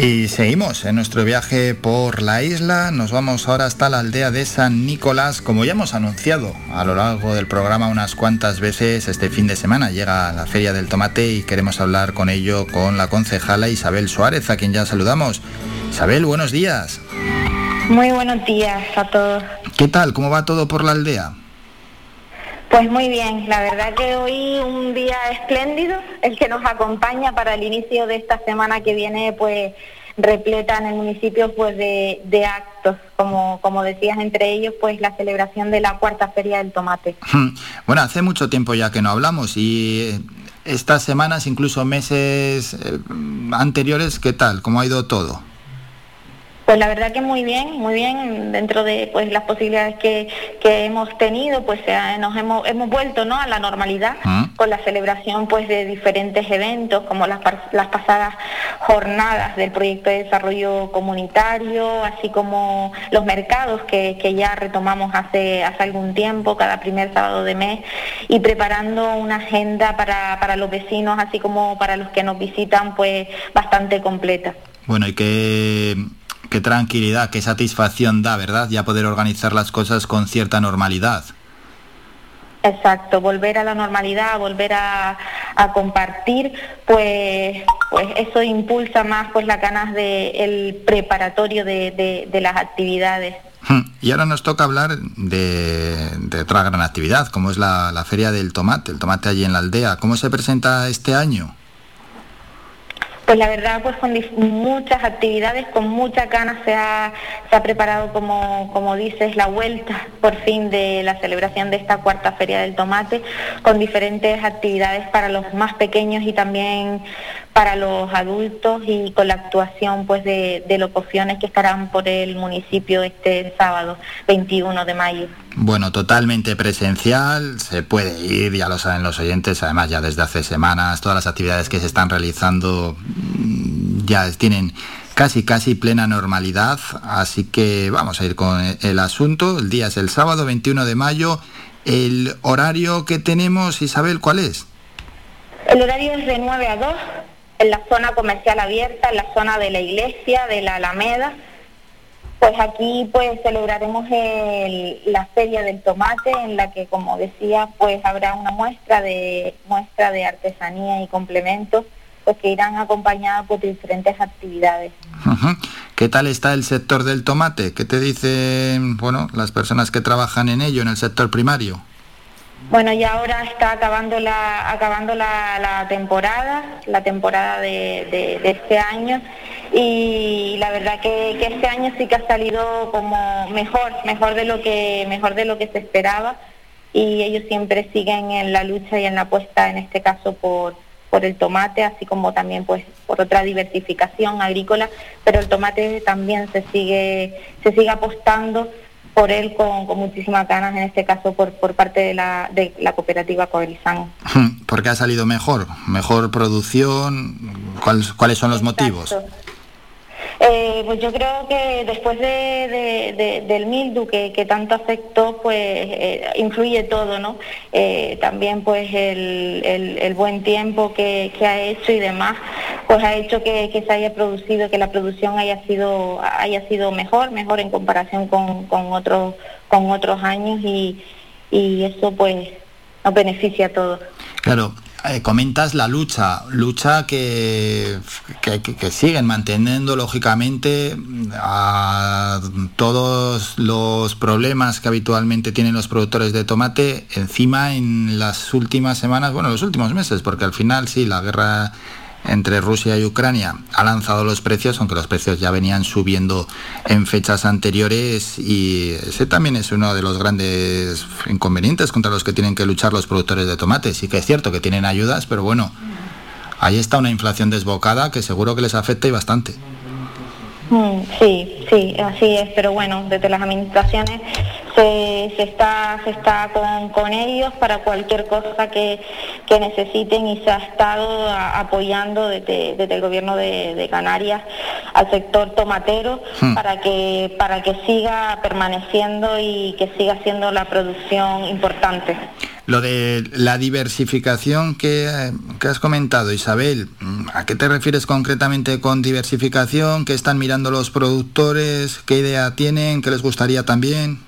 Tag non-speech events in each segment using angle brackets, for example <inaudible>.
Y seguimos en nuestro viaje por la isla. Nos vamos ahora hasta la aldea de San Nicolás. Como ya hemos anunciado a lo largo del programa unas cuantas veces, este fin de semana llega la Feria del Tomate y queremos hablar con ello con la concejala Isabel Suárez, a quien ya saludamos. Isabel, buenos días. Muy buenos días a todos. ¿Qué tal? ¿Cómo va todo por la aldea? Pues muy bien, la verdad que hoy un día espléndido, el que nos acompaña para el inicio de esta semana que viene, pues repleta en el municipio pues de, actos, como, como decías, entre ellos pues la celebración de la cuarta feria del tomate. Bueno, hace mucho tiempo ya que no hablamos y eh, estas semanas, incluso meses eh, anteriores, ¿qué tal? ¿Cómo ha ido todo? Pues la verdad que muy bien, muy bien, dentro de pues las posibilidades que, hemos tenido, pues nos hemos, hemos vuelto ¿no? a la normalidad ah. con la celebración pues de diferentes eventos, como las, las pasadas jornadas del proyecto de desarrollo comunitario, así como los mercados que, ya retomamos hace, hace algún tiempo, cada primer sábado de mes, y preparando una agenda para, para los vecinos, así como para los que nos visitan, pues bastante completa. Bueno, y que qué tranquilidad, qué satisfacción da, ¿verdad? Ya poder organizar las cosas con cierta normalidad. Exacto, volver a la normalidad, volver a, compartir, pues, pues eso impulsa más pues las ganas del el preparatorio de, las actividades. Hmm, y ahora nos toca hablar de, otra gran actividad, como es la, la Feria del Tomate, el tomate allí en la aldea. ¿Cómo se presenta este año? Pues la verdad, pues con muchas actividades, con mucha ganas se ha, se ha preparado, como, como dices, la vuelta por fin de la celebración de esta cuarta Feria del Tomate, con diferentes actividades para los más pequeños y también para los adultos y con la actuación pues de, de locuciones que estarán por el municipio este sábado 21 de mayo. Bueno, totalmente presencial, se puede ir, ya lo saben los oyentes, además ya desde hace semanas todas las actividades que se están realizando mm, ya tienen casi casi plena normalidad, así que vamos a ir con el asunto. El día es el sábado 21 de mayo. El horario que tenemos, Isabel, ¿cuál es? El horario es de 9 a 2 en la zona comercial abierta, en la zona de la iglesia, de la Alameda. Pues aquí pues celebraremos la feria del tomate en la que como decía pues habrá una muestra de muestra de artesanía y complementos pues que irán acompañadas por diferentes actividades. ¿Qué tal está el sector del tomate? ¿Qué te dicen bueno las personas que trabajan en ello en el sector primario? Bueno, y ahora está acabando la, acabando la, temporada, la temporada de, este año, y la verdad que, este año sí que ha salido como mejor, mejor de lo que, mejor de lo que se esperaba, y ellos siempre siguen en la lucha y en la apuesta, en este caso por, por el tomate, así como también pues por otra diversificación agrícola, pero el tomate también se sigue, se sigue apostando por él con, muchísimas ganas, en este caso por, por parte de la, de la cooperativa Coelizán. ¿Por ha salido mejor? ¿Mejor producción? ¿Cuáles, cuáles son los motivos? Eh, pues yo creo que después de, del mildu que, tanto afectó, pues eh, influye todo, ¿no? Eh, también pues el, buen tiempo que, ha hecho y demás, pues ha hecho que, se haya producido, que la producción haya sido, haya sido mejor, mejor en comparación con, con, otros, con otros años y, y eso pues nos beneficia a todos. Claro, eh, comentas la lucha, lucha que, que, siguen manteniendo lógicamente a todos los problemas que habitualmente tienen los productores de tomate encima en las últimas semanas, bueno, los últimos meses, porque al final sí, la guerra entre Rusia y Ucrania ha lanzado los precios, aunque los precios ya venían subiendo en fechas anteriores y ese también es uno de los grandes inconvenientes contra los que tienen que luchar los productores de tomates. Sí que es cierto que tienen ayudas, pero bueno, ahí está una inflación desbocada que seguro que les afecta y bastante. Mm, sí, sí, así es, pero bueno, desde las administraciones se, está, se está con, ellos para cualquier cosa que, necesiten y se ha estado apoyando desde, el gobierno de, Canarias al sector tomatero hmm. para, que, para que siga permaneciendo y que siga siendo la producción importante. Lo de la diversificación que, que, has comentado, Isabel, ¿a qué te refieres concretamente con diversificación? ¿Qué están mirando los productores? ¿Qué idea tienen? ¿Qué les gustaría también?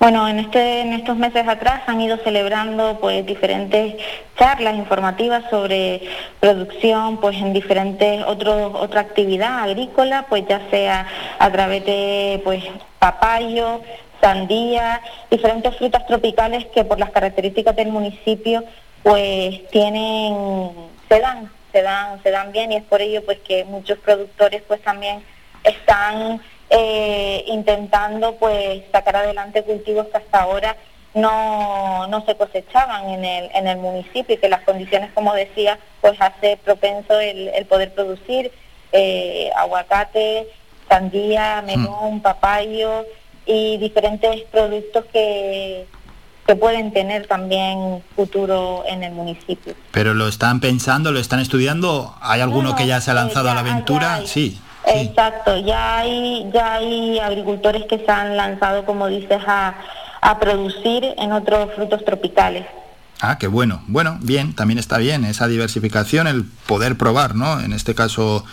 Bueno, en, este, en estos meses atrás han ido celebrando pues diferentes charlas informativas sobre producción pues en diferentes otros otra actividad agrícola, pues ya sea a través de pues papayo, sandía, diferentes frutas tropicales que por las características del municipio pues tienen se dan, se dan, se dan bien y es por ello pues que muchos productores pues también están eh, intentando pues sacar adelante cultivos que hasta ahora no, no se cosechaban en el, en el municipio y que las condiciones, como decía, pues hace propenso el, poder producir eh, aguacate, sandía, hmm. melón, papayo y diferentes productos que, que pueden tener también futuro en el municipio. Pero lo están pensando, lo están estudiando, ¿hay alguno que ya se ha lanzado a la aventura? Sí. Exacto, ya hay, ya hay agricultores que se han lanzado, como dices, a, a producir en otros frutos tropicales. Ah, qué bueno. Bueno, bien, también está bien esa diversificación, el poder probar, ¿no? En este caso,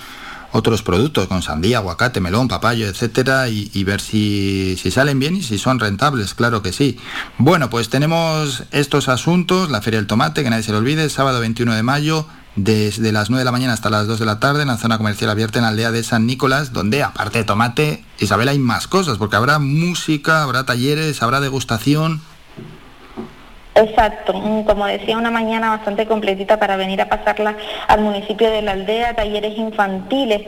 otros productos con sandía, aguacate, melón, papayo, etcétera, y, y ver si, si, salen bien y si son rentables, claro que sí. Bueno, pues tenemos estos asuntos, la Feria del Tomate, que nadie se lo olvide, sábado 21 de mayo, desde las 9 de la mañana hasta las 2 de la tarde en la zona comercial abierta en la aldea de San Nicolás, donde aparte de tomate, Isabel, hay más cosas, porque habrá música, habrá talleres, habrá degustación. Exacto, como decía, una mañana bastante completita para venir a pasarla al municipio de la aldea, talleres infantiles,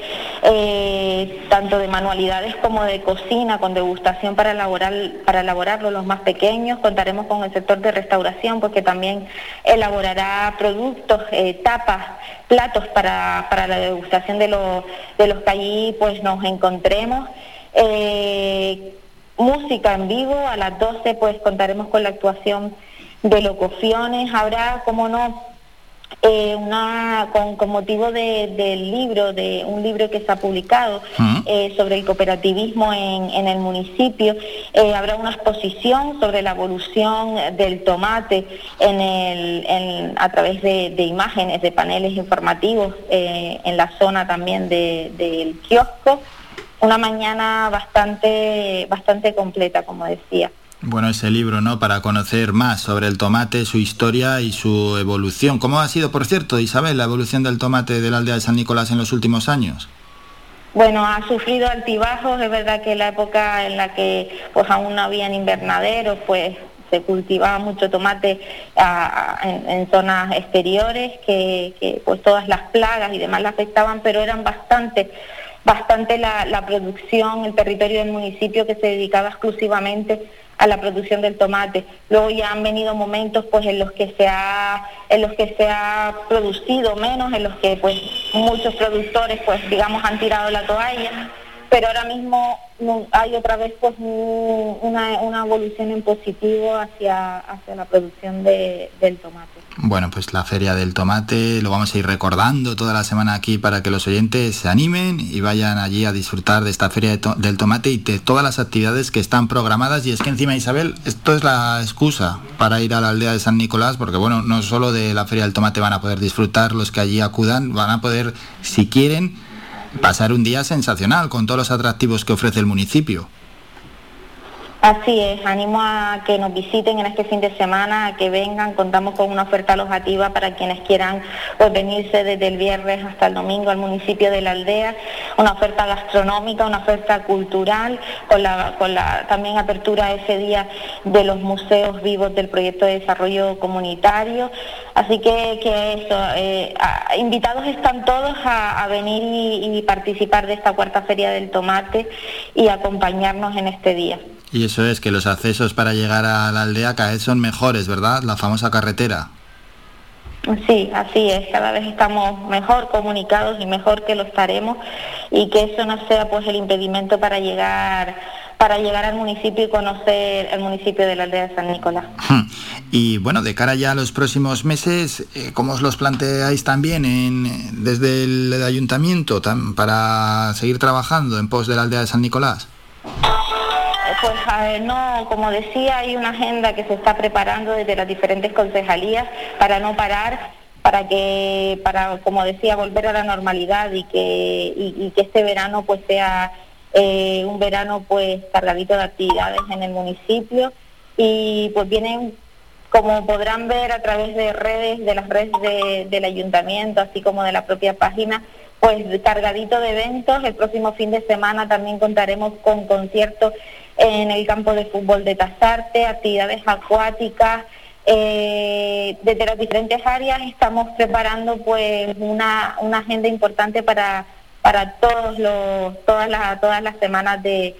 eh, tanto de manualidades como de cocina, con degustación para elaborar, para elaborarlo los más pequeños. Contaremos con el sector de restauración, porque también elaborará productos, eh, tapas, platos para, la degustación de, los de los que allí pues nos encontremos. Eh, música en vivo, a las 12 pues contaremos con la actuación de locuciones, habrá, como no, eh, una con, motivo del libro, de un libro que se ha publicado eh, sobre el cooperativismo en, el municipio, eh, habrá una exposición sobre la evolución del tomate en el, a través de, imágenes, de paneles informativos en la zona también del kiosco. Una mañana bastante, bastante completa, como decía. Bueno, ese libro, ¿no? Para conocer más sobre el tomate, su historia y su evolución. ¿Cómo ha sido, por cierto, Isabel, la evolución del tomate de la aldea de San Nicolás en los últimos años? Bueno, ha sufrido altibajos. Es verdad que la época en la que pues aún no habían invernaderos, pues se cultivaba mucho tomate en, zonas exteriores, que, pues todas las plagas y demás la afectaban, pero eran bastante bastante la, la producción, el territorio del municipio que se dedicaba exclusivamente a la producción del tomate. Luego ya han venido momentos pues en los que se ha en los que se ha producido menos, en los que pues muchos productores pues digamos han tirado la toalla, pero ahora mismo hay otra vez pues una, una evolución en positivo hacia, hacia la producción de, del tomate. Bueno, pues la Feria del Tomate lo vamos a ir recordando toda la semana aquí para que los oyentes se animen y vayan allí a disfrutar de esta Feria del Tomate y de todas las actividades que están programadas. Y es que encima, Isabel, esto es la excusa para ir a la aldea de San Nicolás, porque bueno, no solo de la Feria del Tomate van a poder disfrutar los que allí acudan, van a poder, si quieren, pasar un día sensacional con todos los atractivos que ofrece el municipio. Así es, animo a que nos visiten en este fin de semana, a que vengan, contamos con una oferta alojativa para quienes quieran pues, venirse desde el viernes hasta el domingo al municipio de la aldea, una oferta gastronómica, una oferta cultural, con la, también apertura ese día de los museos vivos del proyecto de desarrollo comunitario. Así que, que eso, eh, invitados están todos a, venir y participar de esta cuarta feria del tomate y acompañarnos en este día. Y eso es que los accesos para llegar a la aldea cada vez son mejores, ¿verdad? La famosa carretera. Sí, así es, cada vez estamos mejor comunicados y mejor que lo estaremos y que eso no sea pues el impedimento para llegar para llegar al municipio y conocer el municipio de la aldea de San Nicolás. <laughs> Y bueno, de cara ya a los próximos meses, eh, ¿cómo os los planteáis también en, desde el ayuntamiento para seguir trabajando en pos de la aldea de San Nicolás? Pues a ver, no, como decía, hay una agenda que se está preparando desde las diferentes concejalías para no parar, para que, para, como decía, volver a la normalidad y que, y que este verano pues sea eh, un verano pues cargadito de actividades en el municipio y pues vienen, como podrán ver a través de redes, de las redes del ayuntamiento, así como de la propia página, pues cargadito de eventos. El próximo fin de semana también contaremos con conciertos en el campo de fútbol de Tazarte, actividades acuáticas. Eh, desde las diferentes áreas estamos preparando pues una, una agenda importante para para todos los, todas, las, todas las semanas de,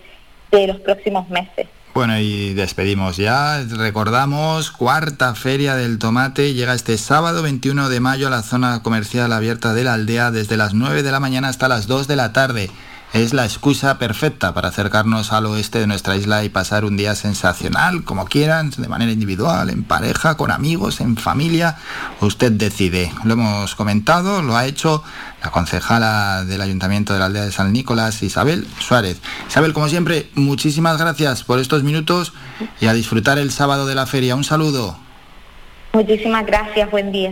de los próximos meses. Bueno, y despedimos ya. Recordamos, cuarta feria del tomate llega este sábado 21 de mayo a la zona comercial abierta de la aldea desde las 9 de la mañana hasta las 2 de la tarde es la excusa perfecta para acercarnos al oeste de nuestra isla y pasar un día sensacional, como quieran, de manera individual, en pareja, con amigos, en familia. Usted decide. Lo hemos comentado, lo ha hecho la concejala del Ayuntamiento de la Aldea de San Nicolás, Isabel Suárez. Isabel, como siempre, muchísimas gracias por estos minutos y a disfrutar el sábado de la feria. Un saludo. Muchísimas gracias, buen día.